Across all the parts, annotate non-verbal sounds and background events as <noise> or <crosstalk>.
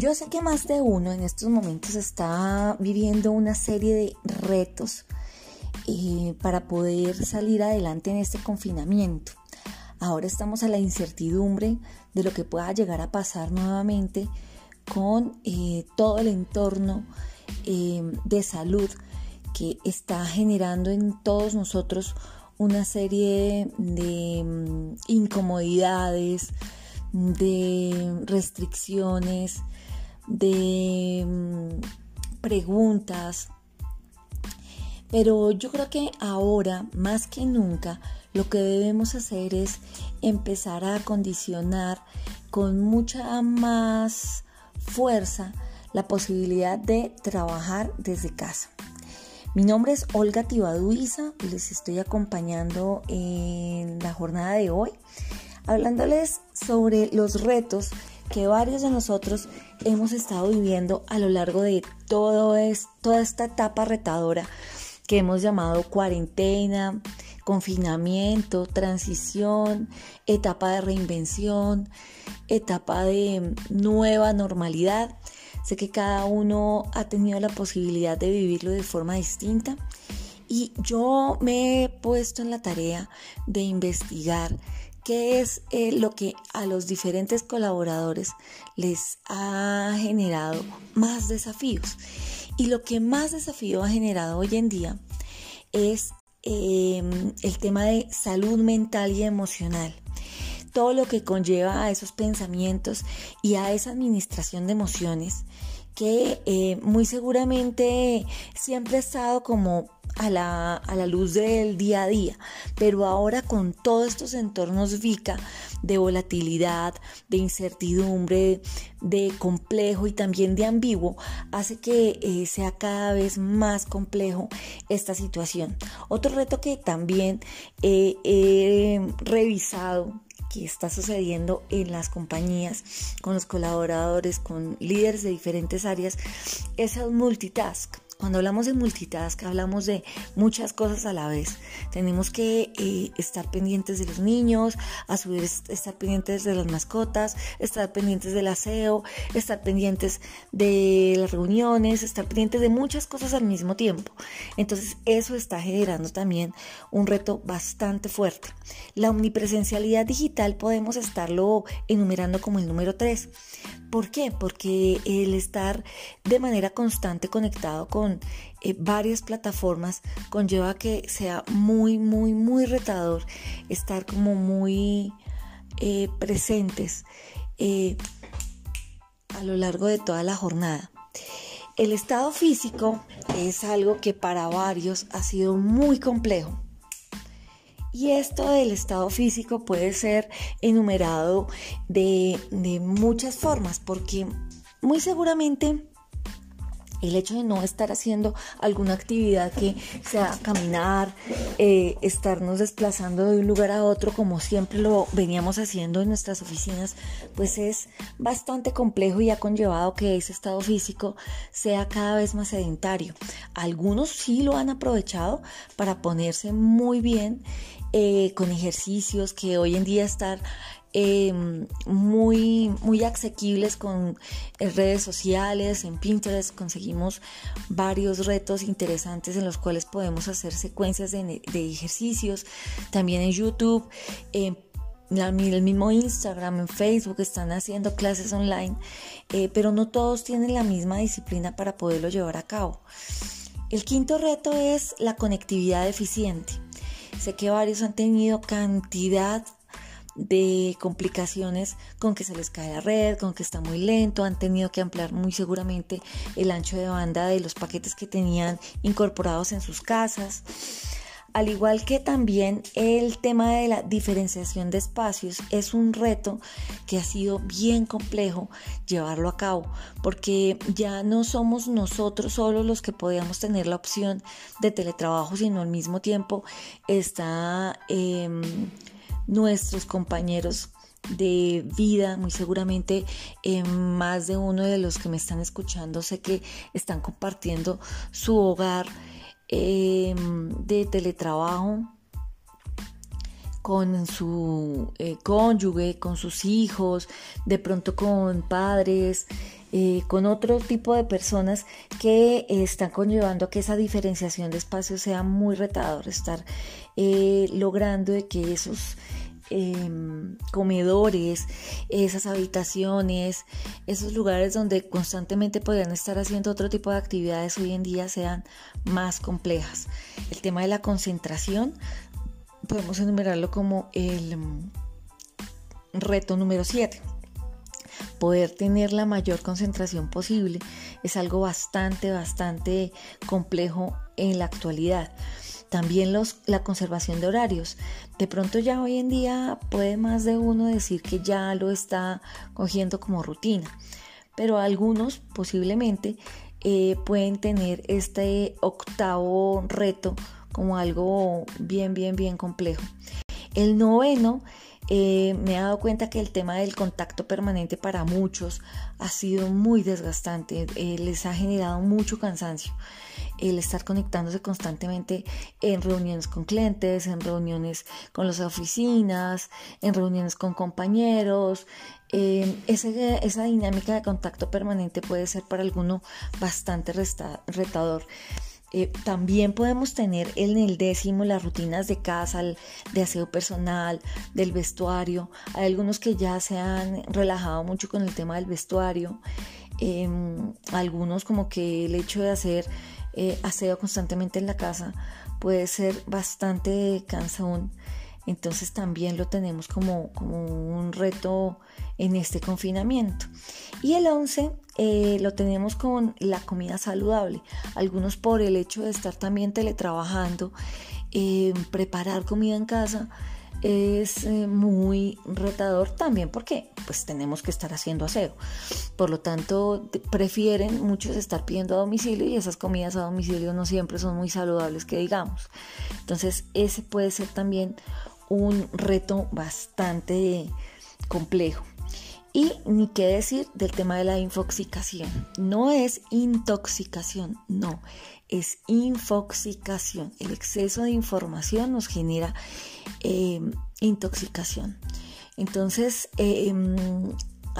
Yo sé que más de uno en estos momentos está viviendo una serie de retos eh, para poder salir adelante en este confinamiento. Ahora estamos a la incertidumbre de lo que pueda llegar a pasar nuevamente con eh, todo el entorno eh, de salud que está generando en todos nosotros una serie de mm, incomodidades, de restricciones, de mm, preguntas. Pero yo creo que ahora, más que nunca, lo que debemos hacer es empezar a acondicionar con mucha más fuerza la posibilidad de trabajar desde casa. Mi nombre es Olga Tibaduiza les estoy acompañando en la jornada de hoy, hablándoles sobre los retos que varios de nosotros hemos estado viviendo a lo largo de todo toda esta etapa retadora que hemos llamado cuarentena, confinamiento, transición, etapa de reinvención, etapa de nueva normalidad. Sé que cada uno ha tenido la posibilidad de vivirlo de forma distinta y yo me he puesto en la tarea de investigar qué es eh, lo que a los diferentes colaboradores les ha generado más desafíos. Y lo que más desafío ha generado hoy en día es em, el tema de salud mental y emocional. Todo lo que conlleva a esos pensamientos y a esa administración de emociones que eh, muy seguramente siempre ha estado como a la, a la, luz del día a día, pero ahora con todos estos entornos VICA de volatilidad, de incertidumbre, de complejo y también de ambiguo, hace que eh, sea cada vez más complejo esta situación. Otro reto que también he revisado que está sucediendo en las compañías, con los colaboradores, con líderes de diferentes áreas, es el multitask. Cuando hablamos de multitask, hablamos de muchas cosas a la vez. Tenemos que eh, estar pendientes de los niños, a su vez estar pendientes de las mascotas, estar pendientes del aseo, estar pendientes de las reuniones, estar pendientes de muchas cosas al mismo tiempo. Entonces eso está generando también un reto bastante fuerte. La omnipresencialidad digital podemos estarlo enumerando como el número 3. ¿Por qué? Porque el estar de manera constante conectado con eh, varias plataformas conlleva que sea muy, muy, muy retador estar como muy eh, presentes eh, a lo largo de toda la jornada. El estado físico es algo que para varios ha sido muy complejo y esto del estado físico puede ser enumerado de, muchas formas, porque muy seguramente el hecho de no estar haciendo alguna actividad que sea caminar, eh, estarnos desplazando de un lugar a otro como siempre lo veníamos haciendo en nuestras oficinas, pues es bastante complejo y ha conllevado que ese estado físico sea cada vez más sedentario. Algunos sí lo han aprovechado para ponerse muy bien eh, con ejercicios que hoy en día están em, muy, muy asequibles con redes sociales, en Pinterest conseguimos varios retos interesantes en los cuales podemos hacer secuencias de, ejercicios, también en YouTube. el mismo Instagram, en Facebook están haciendo clases online, eh, pero no todos tienen la misma disciplina para poderlo llevar a cabo. El quinto reto es la conectividad eficiente. Sé que varios han tenido cantidad de complicaciones con que se les cae la red, con que está muy lento, han tenido que ampliar muy seguramente el ancho de banda de los paquetes que tenían incorporados en sus casas. Al igual que también el tema de la diferenciación de espacios es un reto que ha sido bien complejo llevarlo a cabo, porque ya no somos nosotros solo los que podíamos tener la opción de teletrabajo, sino al mismo tiempo está em, nuestros compañeros de vida, muy seguramente em, más de uno de los que me están escuchando sé que están compartiendo su hogar Em, de teletrabajo con su eh, cónyuge, con sus hijos, de pronto con padres, eh, con otro tipo de personas que están conllevando a que esa diferenciación de espacios sea muy retador, estar eh, logrando de que esos em, comedores, esas habitaciones, esos lugares donde constantemente podrían estar haciendo otro tipo de actividades hoy en día sean más complejas. El tema de la concentración podemos enumerarlo como el mm, reto número 7 poder tener la mayor concentración posible es algo bastante, bastante complejo en la actualidad. También los, la conservación de horarios. De pronto ya hoy en día puede más de uno decir que ya lo está cogiendo como rutina, pero algunos posiblemente eh, pueden tener este octavo reto como algo bien, bien, bien complejo. El noveno eh, me he dado cuenta que el tema del contacto permanente para muchos ha sido muy desgastante, eh, les ha generado mucho cansancio el estar conectándose constantemente en reuniones con clientes, en reuniones con las oficinas, en reuniones con compañeros. Eh, esa dinámica de contacto permanente puede ser para alguno bastante retador. Eh, también podemos tener en el décimo las rutinas de casa, de aseo personal, del vestuario. Hay algunos que ya se han relajado mucho con el tema del vestuario. Em, algunos como que el hecho de hacer eh, aseo constantemente en la casa puede ser bastante cansón. Entonces también lo tenemos como, como un reto en este confinamiento. Y el 11 eh, lo tenemos con la comida saludable. Algunos por el hecho de estar también teletrabajando, eh, preparar comida en casa es eh, muy retador también porque pues tenemos que estar haciendo aseo. Por lo tanto, prefieren muchos estar pidiendo a domicilio y esas comidas a domicilio no siempre son muy saludables que digamos. Entonces, ese puede ser también un reto bastante complejo. Y ni qué decir del tema de la infoxicación. No es intoxicación, no, es infoxicación. El exceso de información nos genera em, intoxicación. Entonces, em,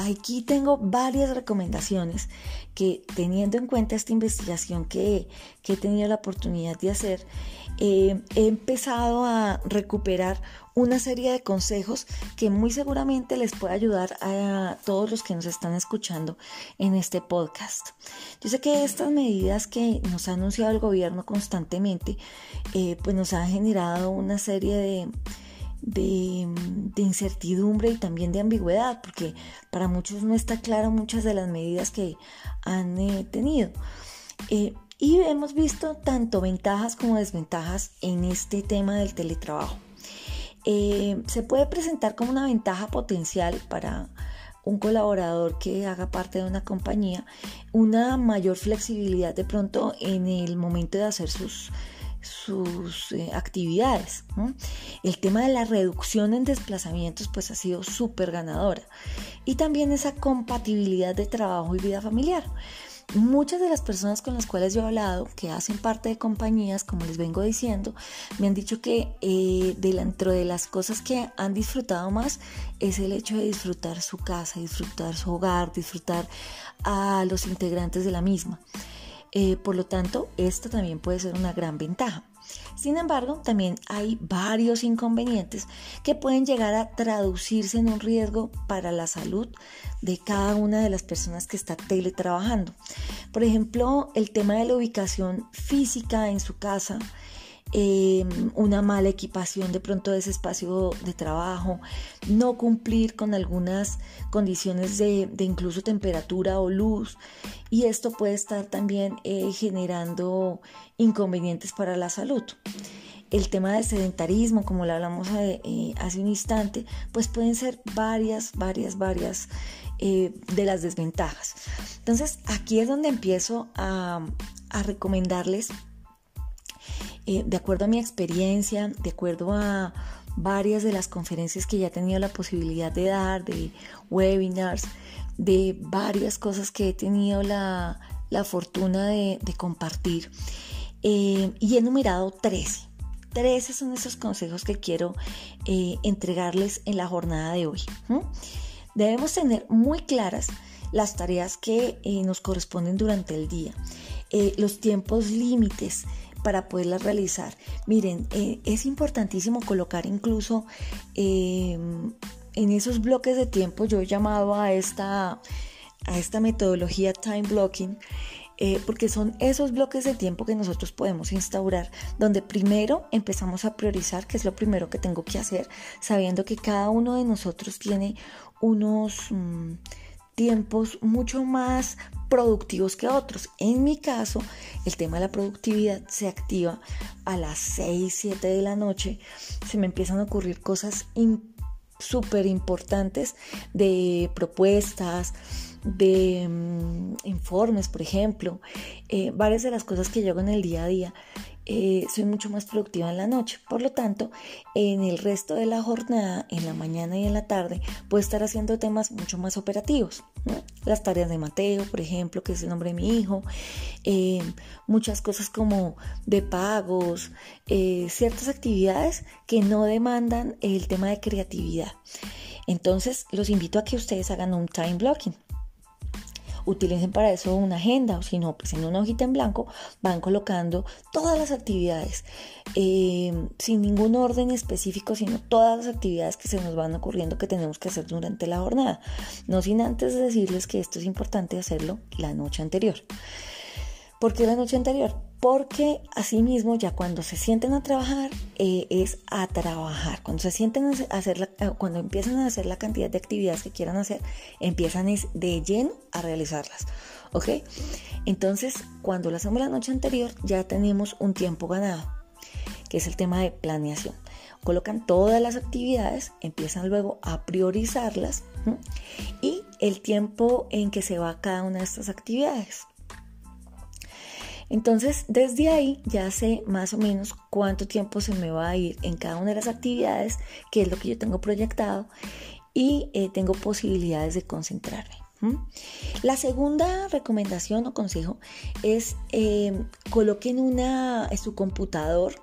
aquí tengo varias recomendaciones que teniendo en cuenta esta investigación que, he tenido la oportunidad de hacer, eh, he empezado a recuperar una serie de consejos que muy seguramente les puede ayudar a todos los que nos están escuchando en este podcast. Yo sé que estas medidas que nos ha anunciado el gobierno constantemente, eh, pues nos han generado una serie de, de, incertidumbre y también de ambigüedad, porque para muchos no está claro muchas de las medidas que han eh, tenido. Y hemos visto tanto ventajas como desventajas en este tema del teletrabajo. Eh, se puede presentar como una ventaja potencial para un colaborador que haga parte de una compañía, una mayor flexibilidad de pronto en el momento de hacer sus, sus eh, actividades. El tema de la reducción en desplazamientos pues ha sido súper ganadora. Y también esa compatibilidad de trabajo y vida familiar. Muchas de las personas con las cuales yo he hablado, que hacen parte de compañías, como les vengo diciendo, me han dicho que eh, dentro de las cosas que han disfrutado más es el hecho de disfrutar su casa, disfrutar su hogar, disfrutar a los integrantes de la misma. Eh, por lo tanto, esto también puede ser una gran ventaja. Sin embargo, también hay varios inconvenientes que pueden llegar a traducirse en un riesgo para la salud de cada una de las personas que está teletrabajando. Por ejemplo, el tema de la ubicación física en su casa, Em, una mala equipación de pronto de ese espacio de trabajo, no cumplir con algunas condiciones de, incluso temperatura o luz y esto puede estar también eh, generando inconvenientes para la salud. El tema del sedentarismo, como lo hablamos eh, eh, hace un instante, pues pueden ser varias, varias, varias de las desventajas. Entonces aquí es donde empiezo a, a recomendarles eh, de acuerdo a mi experiencia, de acuerdo a varias de las conferencias que ya he tenido la posibilidad de dar, de webinars, de varias cosas que he tenido la, fortuna de, compartir. Eh, y he numerado 13. 13 son esos consejos que quiero eh, entregarles en la jornada de hoy. Debemos tener muy claras las tareas que nos corresponden durante el día, los tiempos límites para poderlas realizar. Miren, es importantísimo colocar incluso em, en esos bloques de tiempo, yo he llamado a esta, a esta metodología time blocking, eh, porque son esos bloques de tiempo que nosotros podemos instaurar, donde primero empezamos a priorizar, que es lo primero que tengo que hacer, sabiendo que cada uno de nosotros tiene unos mm, tiempos mucho más productivos que otros. En mi caso, el tema de la productividad se activa a las 6, 7 de la noche, se me empiezan a ocurrir cosas súper importantes de propuestas, de mm, informes, por ejemplo, eh, varias de las cosas que yo hago en el día a día, eh, soy mucho más productiva en la noche. Por lo tanto, en el resto de la jornada, en la mañana y en la tarde, puedo estar haciendo temas mucho más operativos. Las tareas de Mateo, por ejemplo, que es el nombre de mi hijo, eh, muchas cosas como de pagos, ciertas actividades que no demandan el tema de creatividad. Entonces, los invito a que ustedes hagan un time blocking utilicen para eso una agenda o si no, pues en una hojita en blanco van colocando todas las actividades eh, sin ningún orden específico, sino todas las actividades que se nos van ocurriendo que tenemos que hacer durante la jornada. No sin antes decirles que esto es importante hacerlo la noche anterior. ¿Por qué la noche anterior? Porque asimismo ya cuando se sienten a trabajar eh, es a trabajar. Cuando se sienten a hacer la, eh, cuando empiezan a hacer la cantidad de actividades que quieran hacer, empiezan de lleno a realizarlas. ¿Ok? Entonces, cuando lo hacemos la noche anterior, ya tenemos un tiempo ganado, que es el tema de planeación. Colocan todas las actividades, empiezan luego a priorizarlas y el tiempo en que se va cada una de estas actividades. Entonces, desde ahí ya sé más o menos cuánto tiempo se me va a ir en cada una de las actividades, que es lo que yo tengo proyectado, y eh, tengo posibilidades de concentrarme. La segunda recomendación o consejo es eh, coloquen una, en su computador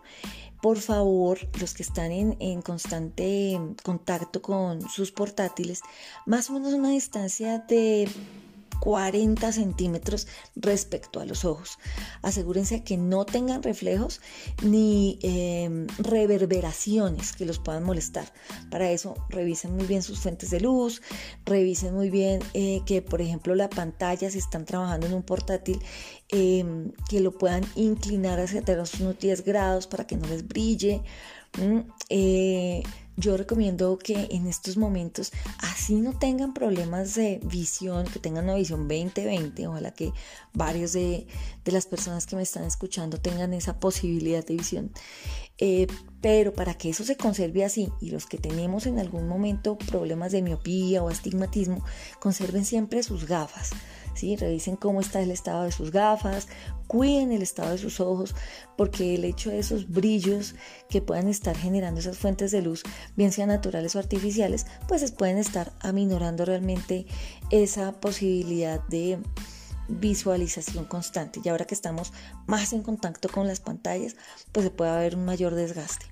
por favor, los que están en, en, constante contacto con sus portátiles, más o menos una distancia de 40 centímetros respecto a los ojos. Asegúrense que no tengan reflejos ni em, reverberaciones que los puedan molestar. Para eso revisen muy bien sus fuentes de luz, revisen muy bien eh, que por ejemplo la pantalla si están trabajando en un portátil em, que lo puedan inclinar hacia atrás unos 10 grados para que no les brille. Yo recomiendo que en estos momentos, así no tengan problemas de visión, que tengan una visión 2020, ojalá que varios de, las personas que me están escuchando tengan esa posibilidad de visión. Eh, pero para que eso se conserve así y los que tenemos en algún momento problemas de miopía o astigmatismo, conserven siempre sus gafas. Revisen cómo está el estado de sus gafas, cuiden el estado de sus ojos, porque el hecho de esos brillos que puedan estar generando esas fuentes de luz, bien sean naturales o artificiales, pues pueden estar aminorando realmente esa posibilidad de visualización constante. Y ahora que estamos más en contacto con las pantallas, pues se puede haber un mayor desgaste.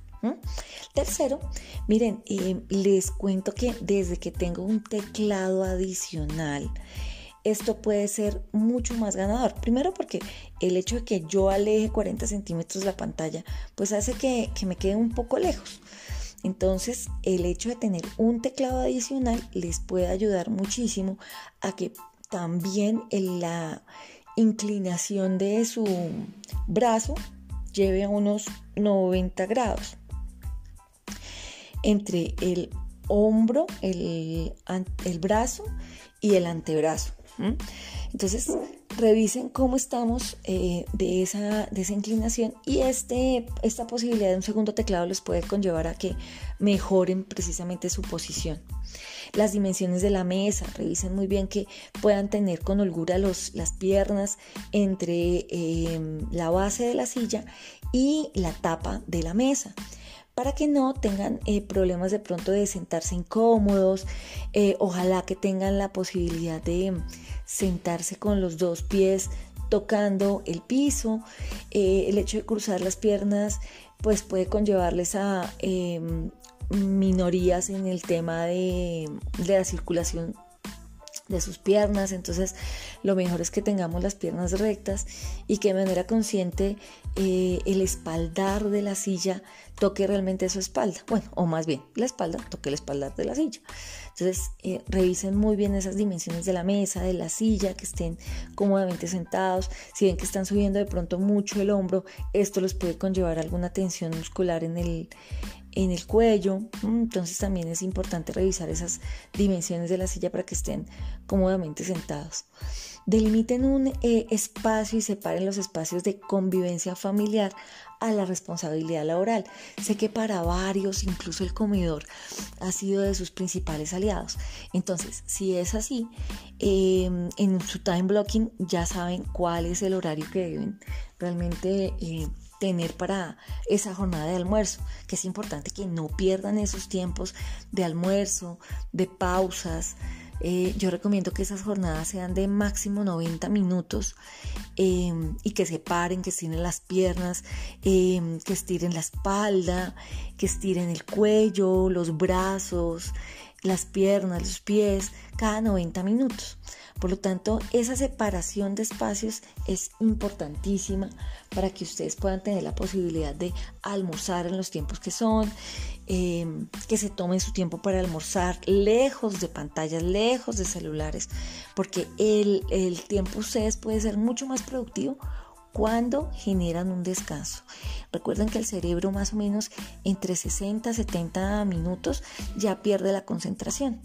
Tercero, miren, eh, les cuento que desde que tengo un teclado adicional, esto puede ser mucho más ganador. Primero porque el hecho de que yo aleje 40 centímetros la pantalla, pues hace que, me quede un poco lejos. Entonces, el hecho de tener un teclado adicional les puede ayudar muchísimo a que también la inclinación de su brazo lleve a unos 90 grados. Entre el hombro, el, el brazo y el antebrazo. Entonces, revisen cómo estamos eh, de, esa, de esa inclinación y este, esta posibilidad de un segundo teclado les puede conllevar a que mejoren precisamente su posición. Las dimensiones de la mesa, revisen muy bien que puedan tener con holgura los, las piernas entre em, la base de la silla y la tapa de la mesa para que no tengan eh, problemas de pronto de sentarse incómodos, eh, ojalá que tengan la posibilidad de sentarse con los dos pies tocando el piso, eh, el hecho de cruzar las piernas pues puede conllevarles a em, minorías en el tema de, de la circulación de sus piernas, entonces lo mejor es que tengamos las piernas rectas y que de manera consciente eh, el espaldar de la silla toque realmente su espalda, bueno, o más bien la espalda toque el espaldar de la silla. Entonces eh, revisen muy bien esas dimensiones de la mesa, de la silla, que estén cómodamente sentados, si ven que están subiendo de pronto mucho el hombro, esto les puede conllevar alguna tensión muscular en el, en el cuello. Mm, entonces también es importante revisar esas dimensiones de la silla para que estén cómodamente sentados. Delimiten un eh, espacio y separen los espacios de convivencia familiar a la responsabilidad laboral. Sé que para varios, incluso el comedor, ha sido de sus principales aliados. Entonces, si es así, em, en su time blocking ya saben cuál es el horario que deben realmente eh, tener para esa jornada de almuerzo, que es importante que no pierdan esos tiempos de almuerzo, de pausas. Eh, yo recomiendo que esas jornadas sean de máximo 90 minutos em, y que se paren, que estiren las piernas, em, que estiren la espalda, que estiren el cuello, los brazos, las piernas, los pies, cada 90 minutos. Por lo tanto, esa separación de espacios es importantísima para que ustedes puedan tener la posibilidad de almorzar en los tiempos que son, em, que se tomen su tiempo para almorzar lejos de pantallas, lejos de celulares, porque el, el tiempo ustedes puede ser mucho más productivo cuando generan un descanso. Recuerden que el cerebro más o menos entre 60 a 70 minutos ya pierde la concentración.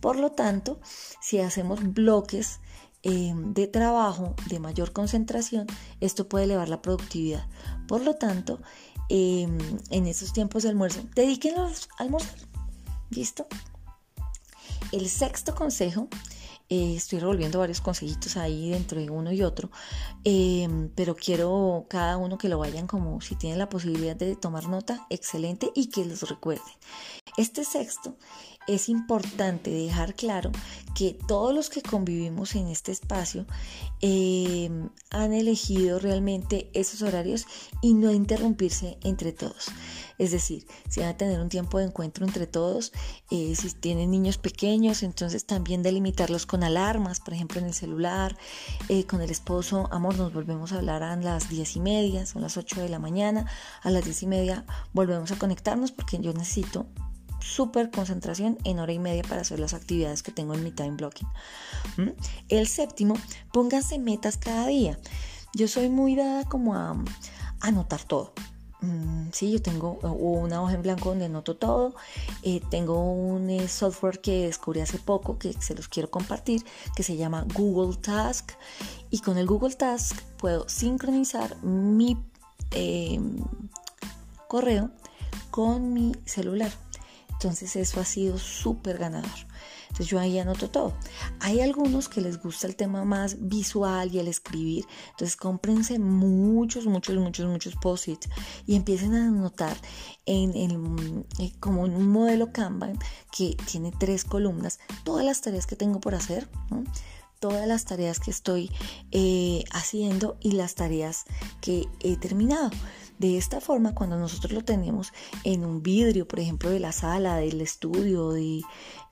Por lo tanto, si hacemos bloques eh, de trabajo de mayor concentración, esto puede elevar la productividad. Por lo tanto, eh, en esos tiempos de almuerzo, dedíquenlos a almorzar. ¿Listo? El sexto consejo eh, estoy revolviendo varios consejitos ahí dentro de uno y otro, em, pero quiero cada uno que lo vayan como si tienen la posibilidad de tomar nota, excelente y que los recuerden. Este sexto es importante dejar claro que todos los que convivimos en este espacio em, han elegido realmente esos horarios y no interrumpirse entre todos. Es decir, si van a tener un tiempo de encuentro entre todos, eh, si tienen niños pequeños, entonces también delimitarlos con alarmas, por ejemplo en el celular, eh, con el esposo, amor, nos volvemos a hablar a las diez y media, son las 8 de la mañana, a las diez y media volvemos a conectarnos porque yo necesito súper concentración en hora y media para hacer las actividades que tengo en mi time blocking. ¿Mm? El séptimo, pónganse metas cada día. Yo soy muy dada como a anotar todo. Mm, sí, yo tengo una hoja en blanco donde anoto todo. Eh, tengo un eh, software que descubrí hace poco que se los quiero compartir que se llama Google Task. Y con el Google Task puedo sincronizar mi correo con mi celular. Entonces eso ha sido súper ganador. Entonces yo ahí anoto todo. Hay algunos que les gusta el tema más visual y el escribir. Entonces cómprense muchos, muchos, muchos, muchos post-its y empiecen a anotar en, el, eh, como un modelo Kanban que tiene tres columnas todas las tareas que tengo por hacer. todas las tareas que estoy eh, haciendo y las tareas que he terminado. De esta forma, cuando nosotros lo tenemos en un vidrio, por ejemplo, de la sala, del estudio, de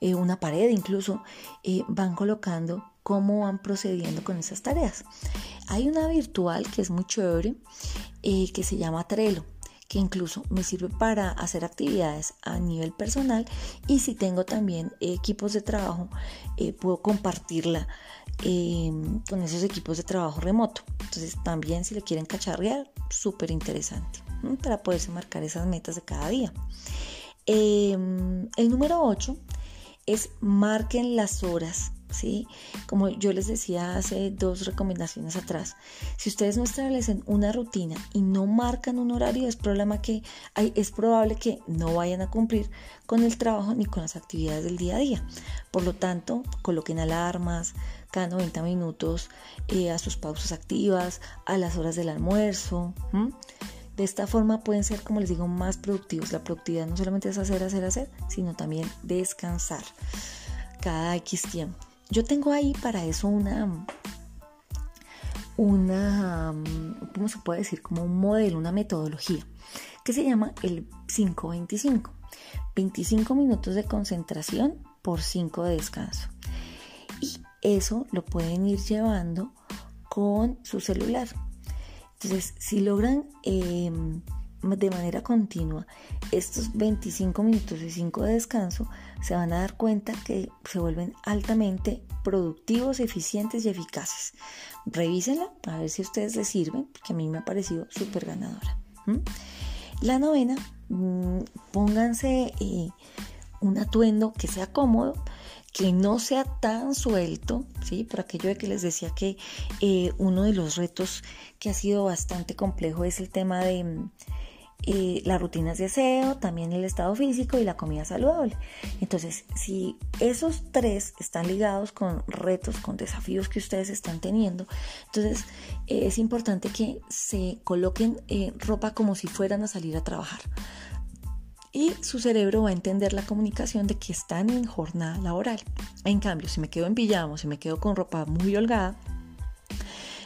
eh, una pared incluso, eh, van colocando cómo van procediendo con esas tareas. Hay una virtual que es muy chévere, eh, que se llama Trello que incluso me sirve para hacer actividades a nivel personal y si tengo también equipos de trabajo puedo compartirla Em, con esos equipos de trabajo remoto. Entonces también si le quieren cacharrear, súper interesante para poderse marcar esas metas de cada día. Em, el número 8 es marquen las horas ¿sí? Como yo les decía hace dos recomendaciones atrás, si ustedes no establecen una rutina y no marcan un horario, es, problema que es probable que no vayan a cumplir con el trabajo ni con las actividades del día a día. Por lo tanto, coloquen alarmas cada 90 minutos eh, a sus pausas activas, a las horas del almuerzo. De esta forma pueden ser, como les digo, más productivos. La productividad no solamente es hacer, hacer, hacer, sino también descansar cada X tiempo. Yo tengo ahí para eso una, una, ¿cómo se puede decir? Como un modelo, una metodología que se llama el 525. 25 minutos de concentración por 5 de descanso. Y eso lo pueden ir llevando con su celular. Entonces, si logran em, de manera continua estos 25 minutos y 5 de descanso, se van a dar cuenta que se vuelven altamente productivos, eficientes y eficaces. Revísenla a ver si ustedes les sirven, porque a mí me ha parecido súper ganadora. La novena, mm, pónganse eh, un atuendo que sea cómodo, que no sea tan suelto, ¿sí? Por aquello de que les decía que eh, uno de los retos que ha sido bastante complejo es el tema de eh, las rutinas de aseo, también el estado físico y la comida saludable. Entonces, si esos tres están ligados con retos, con desafíos que ustedes están teniendo, entonces eh, es importante que se coloquen eh, ropa como si fueran a salir a trabajar. Y su cerebro va a entender la comunicación de que están en jornada laboral. En cambio, si me quedo en pijama, si me quedo con ropa muy holgada,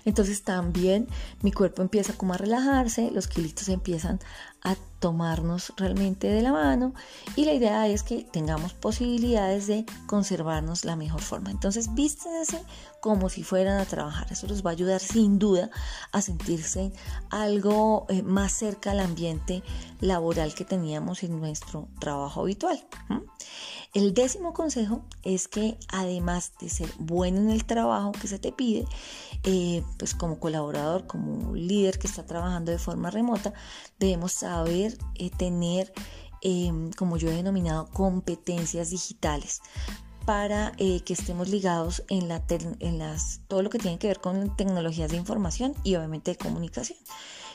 entonces también mi cuerpo empieza como a relajarse, los kilitos empiezan a tomarnos realmente de la mano y la idea es que tengamos posibilidades de conservarnos la mejor forma. Entonces vístense como si fueran a trabajar. Eso les va a ayudar sin duda a sentirse algo eh, más cerca al ambiente laboral que teníamos en nuestro trabajo habitual. El décimo consejo es que además de ser bueno en el trabajo que se te pide, eh, pues como colaborador, como líder que está trabajando de forma remota, debemos saber eh, tener, em, como yo he denominado, competencias digitales para eh, que estemos ligados en, la en las, todo lo que tiene que ver con tecnologías de información y obviamente de comunicación.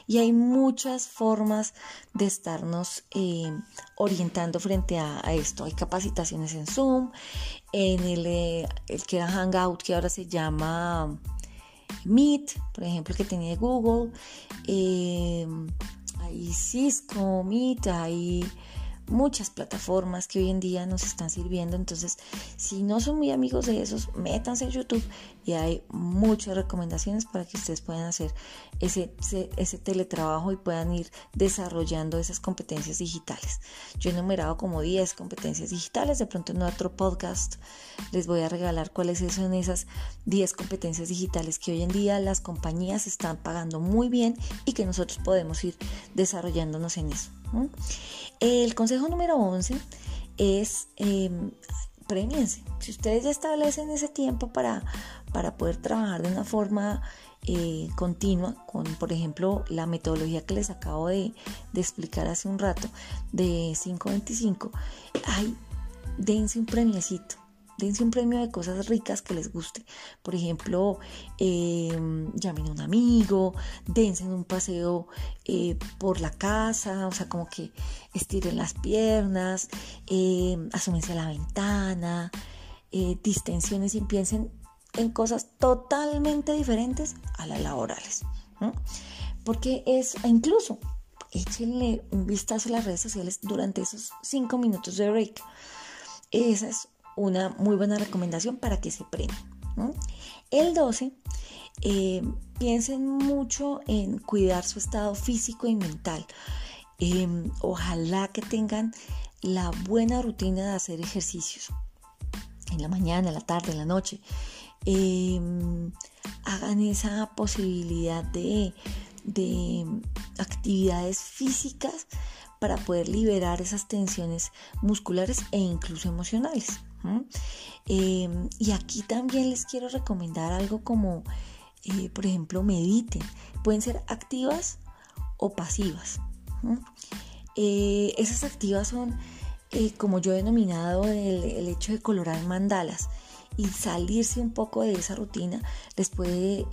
Y hay muchas formas de estarnos eh, orientando frente a, esto. Hay capacitaciones en Zoom, en el, eh, el que era Hangout, que ahora se llama Meet, por ejemplo, que tenía Google. Eh, hay Cisco, Meet, hay muchas plataformas que hoy en día nos están sirviendo. Entonces, si no son muy amigos de esos, métanse en YouTube hay muchas recomendaciones para que ustedes puedan hacer ese, ese, teletrabajo y puedan ir desarrollando esas competencias digitales. Yo he enumerado como 10 competencias digitales, de pronto en otro podcast les voy a regalar cuáles son esas 10 competencias digitales que hoy en día las compañías están pagando muy bien y que nosotros podemos ir desarrollándonos en eso. El consejo número 11 es eh, Si ustedes ya establecen ese tiempo para, para poder trabajar de una forma eh, continua, con por ejemplo la metodología que les acabo de, de explicar hace un rato de 525, ay, dense un premiecito dense un premio de cosas ricas que les guste. Por ejemplo, em, llamen a un amigo, dense un paseo eh, por la casa, o sea, como que estiren las piernas, eh, asúmense a la ventana, eh, distensiones y piensen en cosas totalmente diferentes a las laborales. Porque es, incluso, échenle un vistazo a las redes sociales durante esos cinco minutos de break. Esa es una muy buena recomendación para que se premien. El 12, eh, piensen mucho en cuidar su estado físico y mental. Em, ojalá que tengan la buena rutina de hacer ejercicios en la mañana, en la tarde, en la noche. Em, hagan esa posibilidad de, de actividades físicas para poder liberar esas tensiones musculares e incluso emocionales. Em, y aquí también les quiero recomendar algo como, eh, por ejemplo, mediten. Pueden ser activas o pasivas. Eh, esas activas son, eh, como yo he denominado, el, hecho de colorar mandalas y salirse un poco de esa rutina les puede,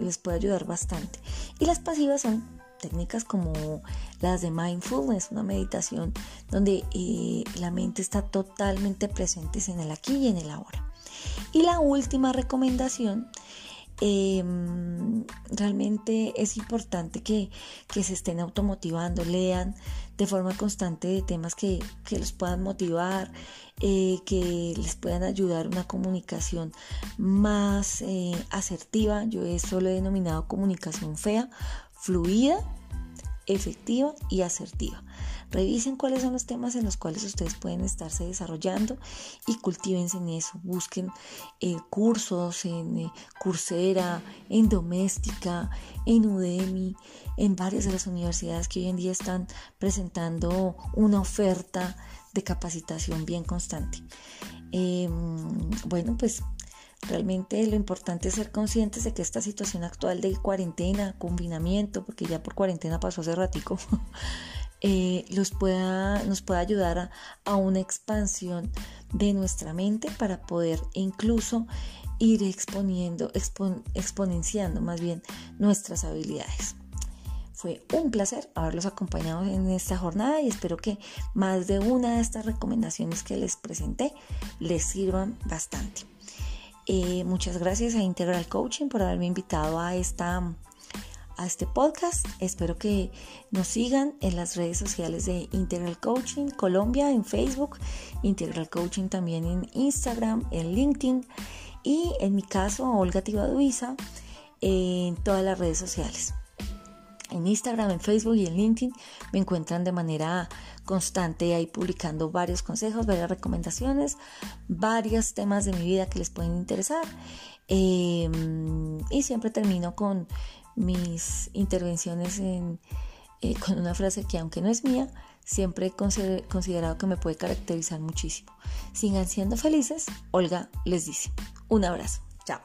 les puede ayudar bastante. Y las pasivas son técnicas como las de mindfulness, una meditación donde eh, la mente está totalmente presente en el aquí y en el ahora. Y la última recomendación, em, realmente es importante que, se estén automotivando, lean de forma constante de temas que, que los puedan motivar, eh, que les puedan ayudar una comunicación más eh, asertiva. Yo eso lo he denominado comunicación fea fluida, efectiva y asertiva. Revisen cuáles son los temas en los cuales ustedes pueden estarse desarrollando y cultívense en eso. Busquen eh, cursos en eh, Coursera, en Doméstica, en Udemy, en varias de las universidades que hoy en día están presentando una oferta de capacitación bien constante. Em, bueno, pues Realmente lo importante es ser conscientes de que esta situación actual de cuarentena, confinamiento, porque ya por cuarentena pasó hace ratico, <laughs> eh, nos pueda ayudar a, una expansión de nuestra mente para poder incluso ir exponiendo, exponenciando más bien nuestras habilidades. Fue un placer haberlos acompañado en esta jornada y espero que más de una de estas recomendaciones que les presenté les sirvan bastante. Eh, muchas gracias a Integral Coaching por haberme invitado a, esta, a este podcast. Espero que nos sigan en las redes sociales de Integral Coaching Colombia en Facebook, Integral Coaching también en Instagram, en LinkedIn y en mi caso Olga Tibaduiza en todas las redes sociales. En Instagram, en Facebook y en LinkedIn me encuentran de manera constante ahí publicando varios consejos, varias recomendaciones, varios temas de mi vida que les pueden interesar. Em, y siempre termino con mis intervenciones en, eh, con una frase que aunque no es mía, siempre he considerado que me puede caracterizar muchísimo. Sigan siendo felices, Olga les dice. Un abrazo. Chao.